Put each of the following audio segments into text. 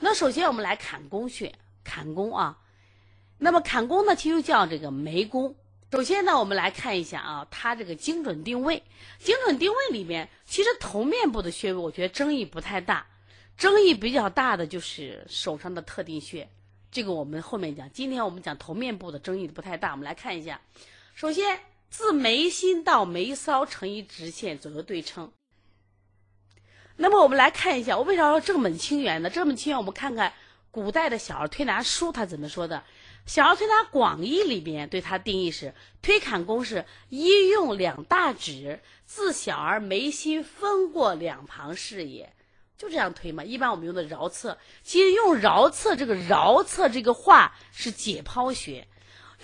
那首先我们来坎宫穴，坎宫啊，那么坎宫呢，其实叫这个眉宫。首先呢，我们来看一下啊，它这个精准定位，精准定位里面，其实头面部的穴位，我觉得争议不太大，争议比较大的就是手上的特定穴，这个我们后面讲。今天我们讲头面部的争议不太大，我们来看一下。首先，自眉心到眉梢成一直线，左右对称。那么我们来看一下，我为啥要正本清源呢？正本清源，我们看看古代的小儿推拿书它怎么说的。小儿推拿广义里边对它定义是：推坎宫是一用两大指自小儿眉心分过两旁视野，就这样推嘛。一般我们用的桡侧，其实用桡侧这个桡侧这个话是解剖学。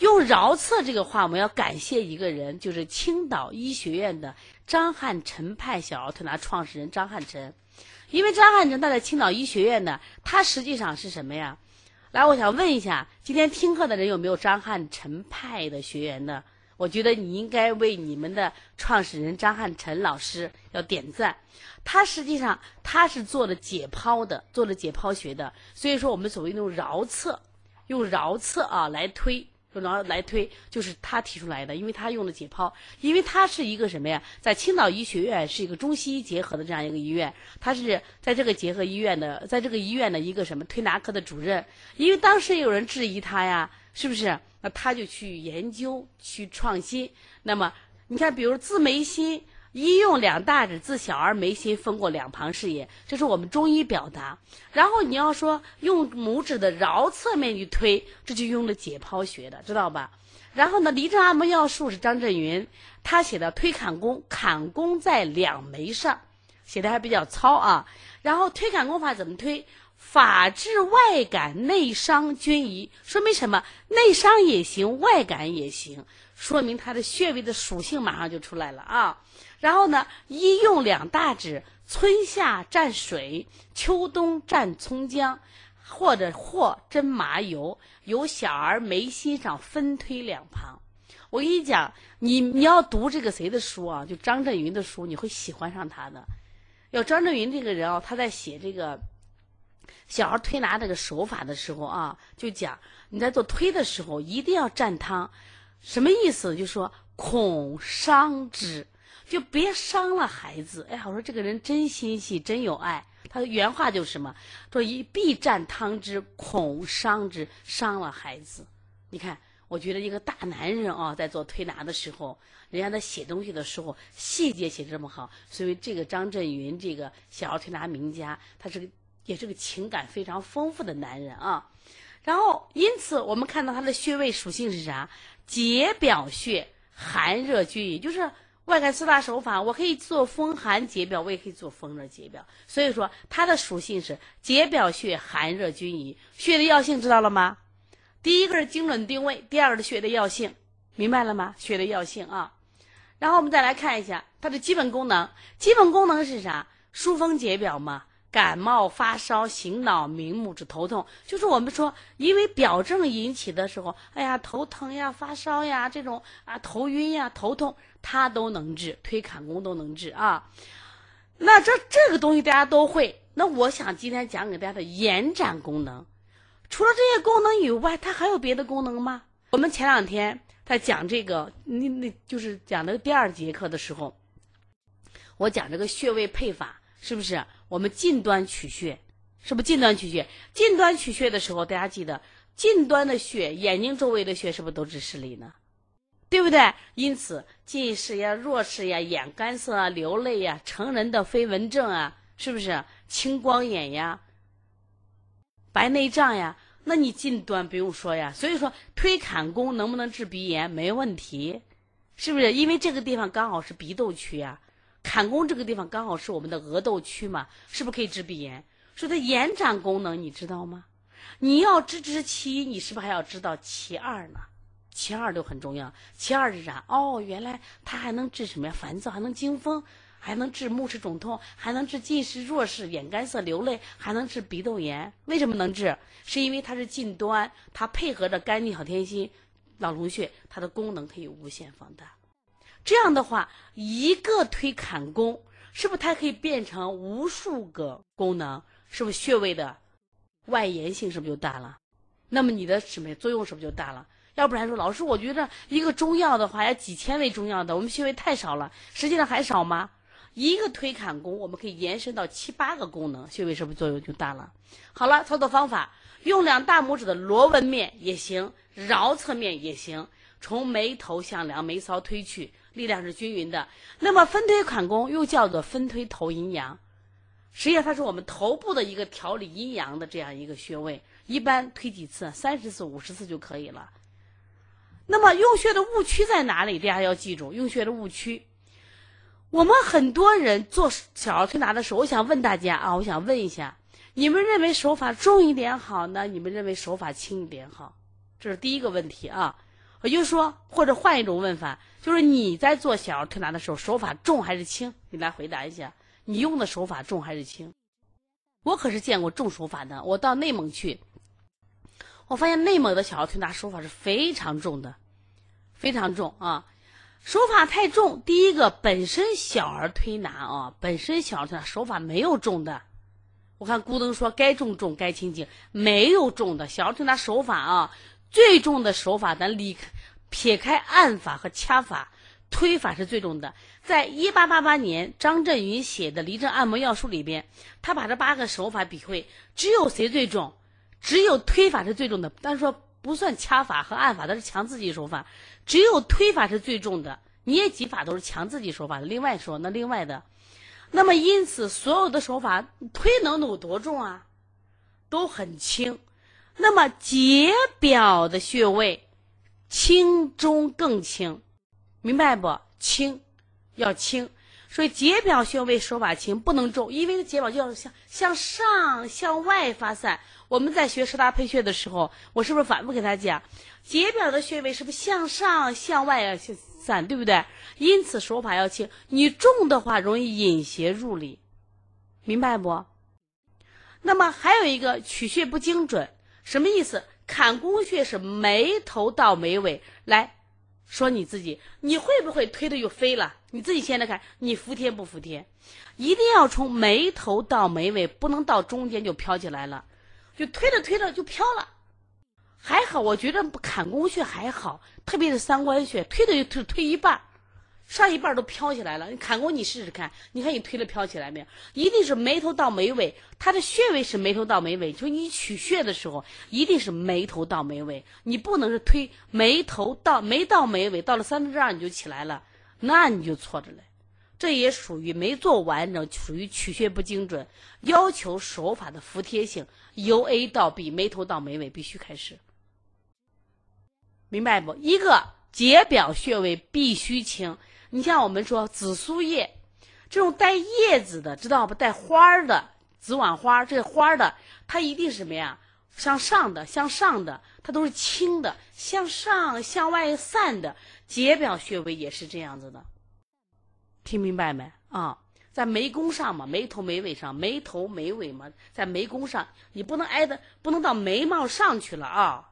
用桡侧这个话，我们要感谢一个人，就是青岛医学院的张汉臣派小儿推拿创始人张汉臣。因为张汉臣他在青岛医学院呢，他实际上是什么呀？来，我想问一下，今天听课的人有没有张汉臣派的学员呢？我觉得你应该为你们的创始人张汉臣老师要点赞。他实际上他是做了解剖的，做了解剖学的，所以说我们所谓用桡侧，用桡侧啊来推。然后来推，就是他提出来的，因为他用的解剖，因为他是一个什么呀？在青岛医学院是一个中西医结合的这样一个医院，他是在这个结合医院的，在这个医院的一个什么推拿科的主任。因为当时有人质疑他呀，是不是？那他就去研究，去创新。那么你看，比如自眉心。一用两大指自小儿眉心分过两旁视野，这是我们中医表达。然后你要说用拇指的桡侧面去推，这就用了解剖学的，知道吧？然后呢，离症按摩要术是张振云，他写的推坎宫，坎宫在两眉上，写的还比较糙啊。然后推坎宫法怎么推？法治外感内伤均宜，说明什么？内伤也行，外感也行，说明它的穴位的属性马上就出来了啊。然后呢，一用两大指，春夏蘸水，秋冬蘸葱姜，或者或蒸麻油，由小儿眉心上分推两旁。我跟你讲，你你要读这个谁的书啊？就张振云的书，你会喜欢上他的。要张振云这个人啊，他在写这个小儿推拿这个手法的时候啊，就讲你在做推的时候一定要蘸汤，什么意思？就说恐伤之。就别伤了孩子。哎呀，我说这个人真心细，真有爱。他的原话就是什么？说一必蘸汤汁，恐伤之，伤了孩子。你看，我觉得一个大男人啊，在做推拿的时候，人家在写东西的时候，细节写这么好。所以这个张振云，这个小儿推拿名家，他是个也是个情感非常丰富的男人啊。然后，因此我们看到他的穴位属性是啥？解表穴，寒热均匀，就是。外感四大手法，我可以做风寒解表，我也可以做风热解表。所以说，它的属性是解表穴寒热均宜。穴的药性知道了吗？第一个是精准定位，第二个是穴的药性，明白了吗？穴的药性啊。然后我们再来看一下它的基本功能。基本功能是啥？疏风解表嘛。感冒发烧、醒脑、明目、止头痛，就是我们说，因为表症引起的时候，哎呀，头疼呀、发烧呀，这种啊，头晕呀、头痛，它都能治，推坎宫都能治啊。那这这个东西大家都会，那我想今天讲给大家的延展功能，除了这些功能以外，它还有别的功能吗？我们前两天在讲这个，那那就是讲的第二节课的时候，我讲这个穴位配法，是不是？我们近端取穴，是不是近端取穴？近端取穴的时候，大家记得近端的穴，眼睛周围的穴是不是都治视力呢？对不对？因此近视呀、弱视呀、眼干涩啊、流泪呀、成人的飞蚊症啊，是不是青光眼呀、白内障呀？那你近端不用说呀。所以说推坎宫能不能治鼻炎？没问题，是不是？因为这个地方刚好是鼻窦区呀。坎宫这个地方刚好是我们的额窦区嘛，是不是可以治鼻炎？说它延展功能，你知道吗？你要知知其一，你是不是还要知道其二呢？其二都很重要。其二是啥？哦，原来它还能治什么呀？烦躁，还能惊风，还能治目赤肿痛，还能治近视、弱视、眼干涩、流泪，还能治鼻窦炎。为什么能治？是因为它是近端，它配合着肝经小天心、脑龙穴，它的功能可以无限放大。这样的话，一个推坎宫，是不是它可以变成无数个功能？是不是穴位的外延性是不是就大了？那么你的什么作用是不是就大了？要不然说老师，我觉得一个中药的话要几千味中药的，我们穴位太少了，实际上还少吗？一个推坎宫，我们可以延伸到七八个功能，穴位是不是作用就大了？好了，操作方法，用两大拇指的螺纹面也行，桡侧面也行，从眉头向两，眉梢推去，力量是均匀的。那么分推坎宫又叫做分推头阴阳，实际上它是我们头部的一个调理阴阳的这样一个穴位，一般推几次？三十次、五十次就可以了。那么用穴的误区在哪里？大家要记住，用穴的误区。我们很多人做小儿推拿的时候，我想问大家啊，我想问一下，你们认为手法重一点好呢？你们认为手法轻一点好？这是第一个问题啊。也就说，或者换一种问法，就是你在做小儿推拿的时候，手法重还是轻？你来回答一下，你用的手法重还是轻？我可是见过重手法的，我到内蒙去。我发现内蒙的小儿推拿手法是非常重的，非常重啊！手法太重。第一个，本身小儿推拿啊，本身小儿推拿手法没有重的。我看咕噔说该重重，该轻轻，没有重的。小儿推拿手法啊，最重的手法，咱离开撇开按法和掐法，推法是最重的。在一八八八年，张振云写的《离症按摩要术》里边，他把这八个手法比会，只有谁最重？只有推法是最重的，但是说不算掐法和按法，都是强自己手法。只有推法是最重的，捏脊法都是强自己手法的。另外说，那另外的，那么因此所有的手法推能有多重啊？都很轻。那么解表的穴位，轻中更轻，明白不？轻，要轻。所以解表穴位手法轻，不能重，因为解表就要向向上向外发散。我们在学十大配穴的时候，我是不是反复给他讲，解表的穴位是不是向上向外啊散，对不对？因此手法要轻，你重的话容易引邪入里，明白不？那么还有一个取穴不精准，什么意思？坎宫穴是眉头到眉尾，来说你自己，你会不会推的又飞了？你自己现在看，你服帖不服帖？一定要从眉头到眉尾，不能到中间就飘起来了。就推着推着就飘了，还好，我觉得坎宫穴还好，特别是三关穴，推的就推一半，上一半都飘起来了。你砍过你试试看，你看你推了飘起来没有？一定是眉头到眉尾，它的穴位是眉头到眉尾，就你取穴的时候一定是眉头到眉尾，你不能是推眉头到眉到眉尾，到了三分之二你就起来了，那你就错着了。这也属于没做完整，属于取穴不精准，要求手法的服帖性，由 A 到 B，眉头到眉尾必须开始，明白不？一个解表穴位必须轻，你像我们说紫苏叶，这种带叶子的，知道不？带花儿的紫菀花，这花儿的，它一定是什么呀？向上的，向上的，它都是轻的，向上向外散的。解表穴位也是这样子的。听明白没啊？在眉弓上嘛，眉头眉尾上，眉头眉尾嘛，在眉弓上，你不能挨的，不能到眉毛上去了啊。